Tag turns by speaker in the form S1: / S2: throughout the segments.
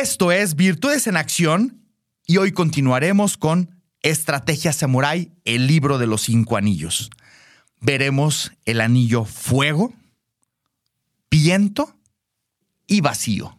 S1: Esto es Virtudes en Acción y hoy continuaremos con Estrategia Samurai, el libro de los cinco anillos. Veremos el anillo fuego, viento y vacío.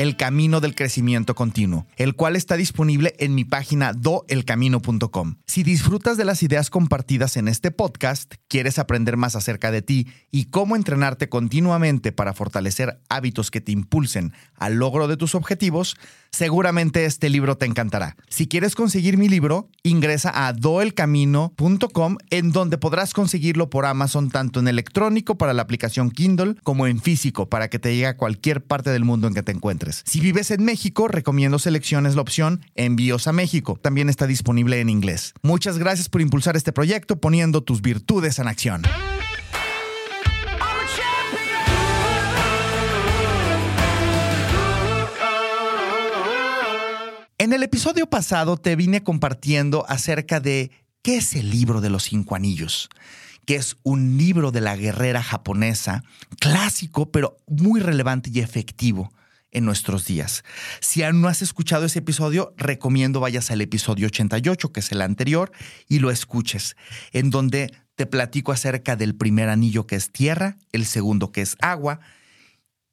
S1: el Camino del Crecimiento Continuo, el cual está disponible en mi página doelcamino.com. Si disfrutas de las ideas compartidas en este podcast, quieres aprender más acerca de ti y cómo entrenarte continuamente para fortalecer hábitos que te impulsen al logro de tus objetivos, seguramente este libro te encantará. Si quieres conseguir mi libro, ingresa a doelcamino.com en donde podrás conseguirlo por Amazon tanto en electrónico para la aplicación Kindle como en físico para que te llegue a cualquier parte del mundo en que te encuentres. Si vives en México, recomiendo selecciones la opción Envíos a México. También está disponible en inglés. Muchas gracias por impulsar este proyecto poniendo tus virtudes en acción. En el episodio pasado te vine compartiendo acerca de qué es el libro de los cinco anillos, que es un libro de la guerrera japonesa, clásico pero muy relevante y efectivo en nuestros días. Si aún no has escuchado ese episodio, recomiendo vayas al episodio 88, que es el anterior, y lo escuches, en donde te platico acerca del primer anillo que es tierra, el segundo que es agua,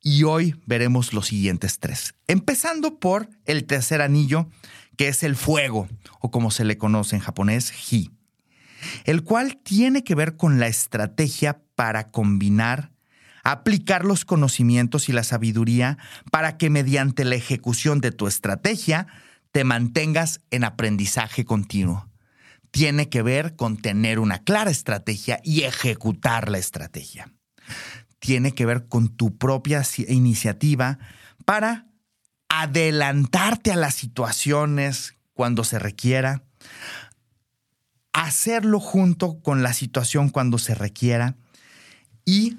S1: y hoy veremos los siguientes tres. Empezando por el tercer anillo, que es el fuego, o como se le conoce en japonés, hi, el cual tiene que ver con la estrategia para combinar aplicar los conocimientos y la sabiduría para que mediante la ejecución de tu estrategia te mantengas en aprendizaje continuo. Tiene que ver con tener una clara estrategia y ejecutar la estrategia. Tiene que ver con tu propia iniciativa para adelantarte a las situaciones cuando se requiera, hacerlo junto con la situación cuando se requiera y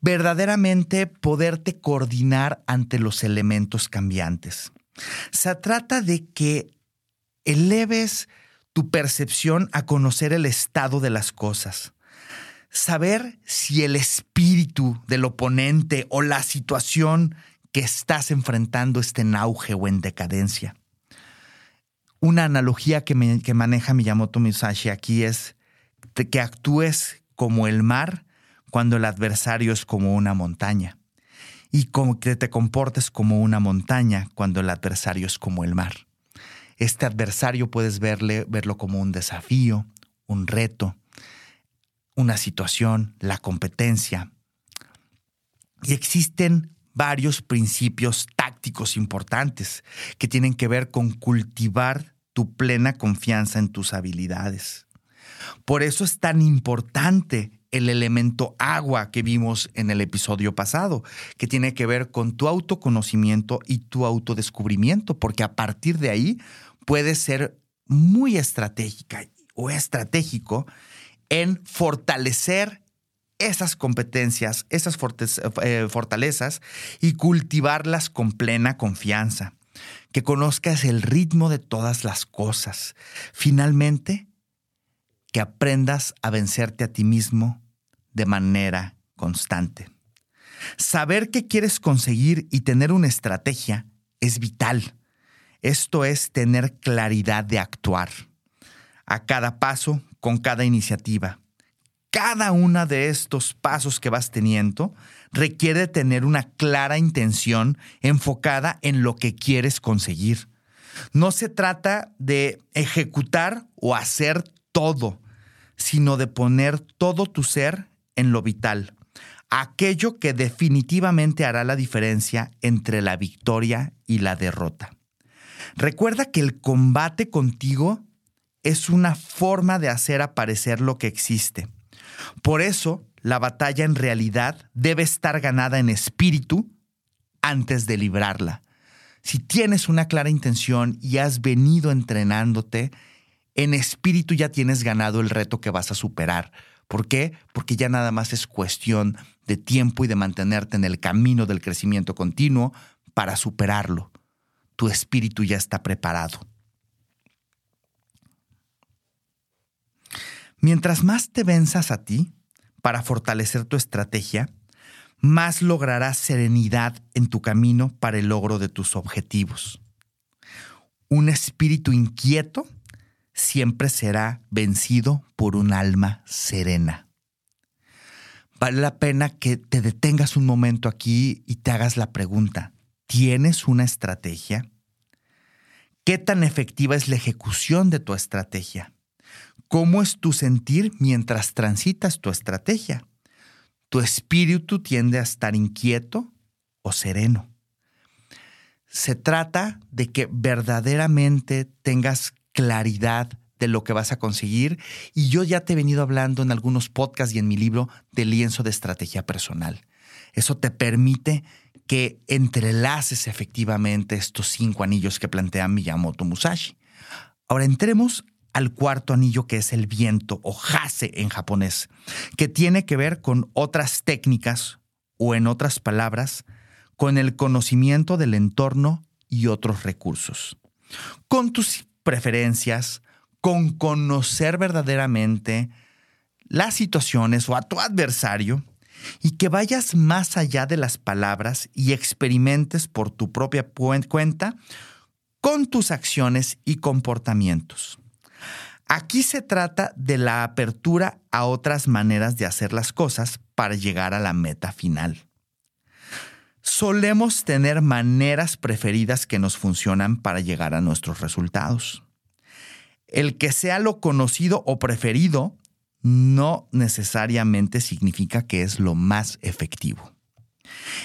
S1: verdaderamente poderte coordinar ante los elementos cambiantes. Se trata de que eleves tu percepción a conocer el estado de las cosas. Saber si el espíritu del oponente o la situación que estás enfrentando está en auge o en decadencia. Una analogía que, maneja Miyamoto Musashi aquí es que actúes como el mar cuando el adversario es como una montaña y como que te comportes como una montaña cuando el adversario es como el mar. Este adversario puedes verle, verlo como un desafío, un reto, una situación, la competencia. Y existen varios principios tácticos importantes que tienen que ver con cultivar tu plena confianza en tus habilidades. Por eso es tan importante el elemento agua que vimos en el episodio pasado, que tiene que ver con tu autoconocimiento y tu autodescubrimiento, porque a partir de ahí puedes ser muy estratégica o estratégico en fortalecer esas competencias, esas eh, fortalezas y cultivarlas con plena confianza. Que conozcas el ritmo de todas las cosas. Finalmente, que aprendas a vencerte a ti mismo de manera constante. Saber qué quieres conseguir y tener una estrategia es vital. Esto es tener claridad de actuar. A cada paso, con cada iniciativa. Cada uno de estos pasos que vas teniendo requiere tener una clara intención enfocada en lo que quieres conseguir. No se trata de ejecutar o hacer todo, sino de poner todo tu ser en lo vital, aquello que definitivamente hará la diferencia entre la victoria y la derrota. Recuerda que el combate contigo es una forma de hacer aparecer lo que existe. Por eso, la batalla en realidad debe estar ganada en espíritu antes de librarla. Si tienes una clara intención y has venido entrenándote en espíritu ya tienes ganado el reto que vas a superar. ¿Por qué? Porque ya nada más es cuestión de tiempo y de mantenerte en el camino del crecimiento continuo para superarlo. Tu espíritu ya está preparado. Mientras más te venzas a ti para fortalecer tu estrategia, más lograrás serenidad en tu camino para el logro de tus objetivos. Un espíritu inquieto siempre será vencido por un alma serena. Vale la pena que te detengas un momento aquí y te hagas la pregunta, ¿tienes una estrategia? ¿Qué tan efectiva es la ejecución de tu estrategia? ¿Cómo es tu sentir mientras transitas tu estrategia? ¿Tu espíritu tiende a estar inquieto o sereno? Se trata de que verdaderamente tengas claridad de lo que vas a conseguir. Y yo ya te he venido hablando en algunos podcasts y en mi libro de lienzo de estrategia personal. Eso te permite que entrelaces efectivamente estos cinco anillos que plantea Miyamoto Musashi. Ahora entremos al cuarto anillo que es el viento o hase en japonés, que tiene que ver con otras técnicas o en otras palabras, con el conocimiento del entorno y otros recursos. Con tus preferencias, con conocer verdaderamente las situaciones o a tu adversario y que vayas más allá de las palabras y experimentes por tu propia cuenta con tus acciones y comportamientos. Aquí se trata de la apertura a otras maneras de hacer las cosas para llegar a la meta final. Solemos tener maneras preferidas que nos funcionan para llegar a nuestros resultados. El que sea lo conocido o preferido no necesariamente significa que es lo más efectivo.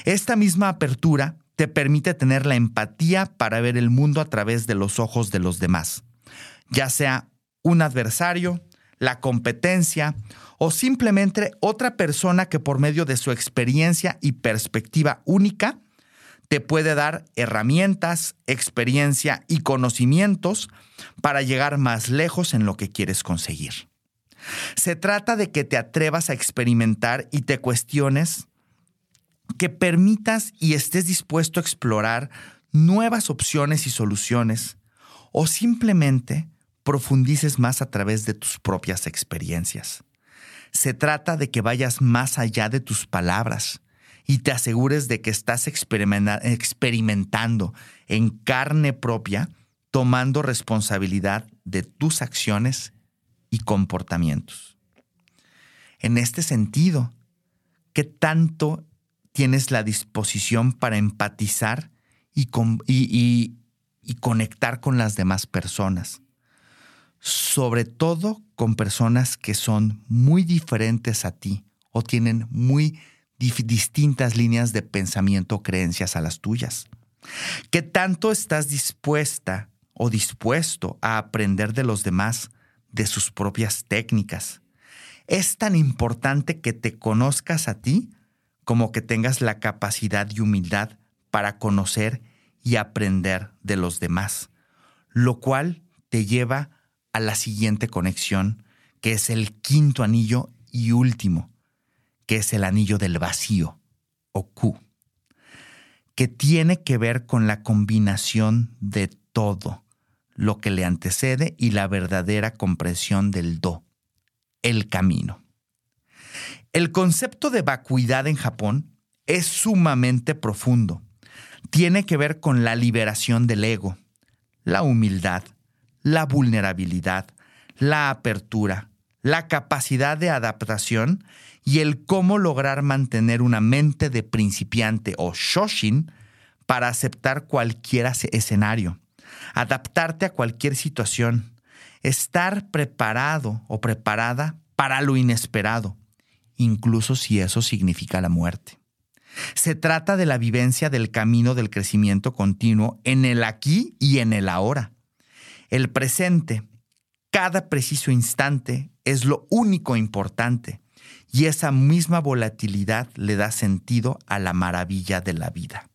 S1: Esta misma apertura te permite tener la empatía para ver el mundo a través de los ojos de los demás, ya sea un adversario, la competencia o simplemente otra persona que por medio de su experiencia y perspectiva única te puede dar herramientas, experiencia y conocimientos para llegar más lejos en lo que quieres conseguir. Se trata de que te atrevas a experimentar y te cuestiones, que permitas y estés dispuesto a explorar nuevas opciones y soluciones o simplemente profundices más a través de tus propias experiencias. Se trata de que vayas más allá de tus palabras y te asegures de que estás experimentando en carne propia, tomando responsabilidad de tus acciones y comportamientos. En este sentido, ¿qué tanto tienes la disposición para empatizar y, conectar con las demás personas? Sobre todo con personas que son muy diferentes a ti o tienen muy distintas líneas de pensamiento o creencias a las tuyas. ¿Qué tanto estás dispuesta o dispuesto a aprender de los demás, de sus propias técnicas? Es tan importante que te conozcas a ti como que tengas la capacidad y humildad para conocer y aprender de los demás, lo cual te lleva a la siguiente conexión, que es el quinto anillo y último, que es el anillo del vacío, o Q, que tiene que ver con la combinación de todo lo que le antecede y la verdadera comprensión del Do, el camino. El concepto de vacuidad en Japón es sumamente profundo. Tiene que ver con la liberación del ego, la humildad, la vulnerabilidad, la apertura, la capacidad de adaptación y el cómo lograr mantener una mente de principiante o shoshin para aceptar cualquier escenario, adaptarte a cualquier situación, estar preparado o preparada para lo inesperado, incluso si eso significa la muerte. Se trata de la vivencia del camino del crecimiento continuo en el aquí y en el ahora el presente, cada preciso instante, es lo único importante y esa misma volatilidad le da sentido a la maravilla de la vida.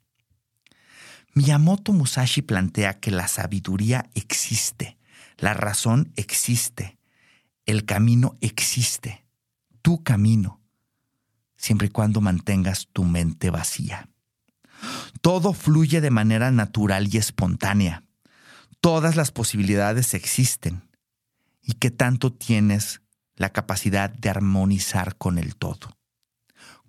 S1: Miyamoto Musashi plantea que la sabiduría existe, La razón existe. El camino existe. Tu camino. Siempre y cuando mantengas tu mente vacía. Todo fluye de manera natural y espontánea. Todas las posibilidades existen. ¿Y qué tanto tienes la capacidad de armonizar con el todo?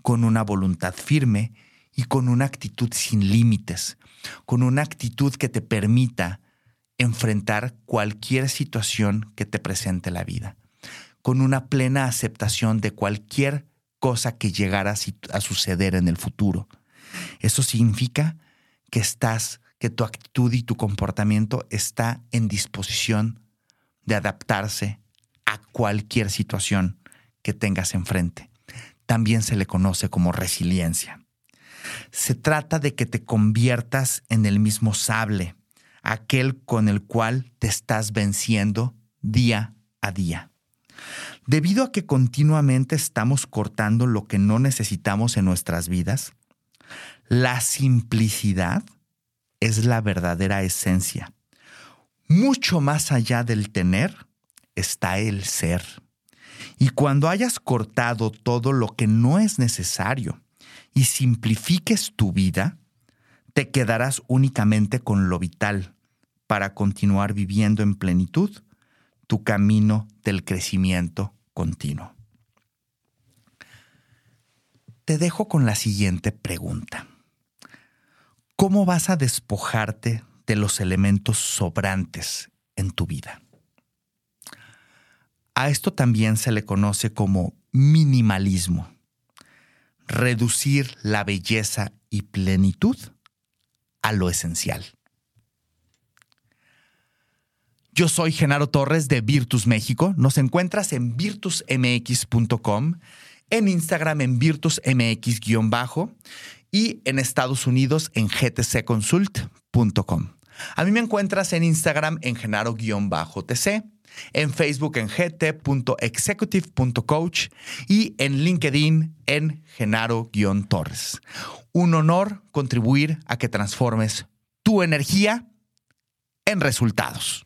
S1: Con una voluntad firme y con una actitud sin límites, con una actitud que te permita enfrentar cualquier situación que te presente la vida, con una plena aceptación de cualquier cosa que llegara a suceder en el futuro. Eso significa que estás, que tu actitud y tu comportamiento está en disposición de adaptarse a cualquier situación que tengas enfrente. También se le conoce como resiliencia. Se trata de que te conviertas en el mismo sable, aquel con el cual te estás venciendo día a día. Debido a que continuamente estamos cortando lo que no necesitamos en nuestras vidas, la simplicidad es la verdadera esencia. Mucho más allá del tener está el ser. Y cuando hayas cortado todo lo que no es necesario y simplifiques tu vida, te quedarás únicamente con lo vital para continuar viviendo en plenitud tu camino del crecimiento continuo. Te dejo con la siguiente pregunta. ¿Cómo vas a despojarte de los elementos sobrantes en tu vida? A esto también se le conoce como minimalismo. Reducir la belleza y plenitud a lo esencial. Yo soy Genaro Torres de Virtus México. Nos encuentras en virtusmx.com, en Instagram en virtusmx-bajo y en Estados Unidos en gtcconsult.com. A mí me encuentras en Instagram en genaro-tc, en Facebook en gt.executive.coach y en LinkedIn en genaro-torres. Un honor contribuir a que transformes tu energía en resultados.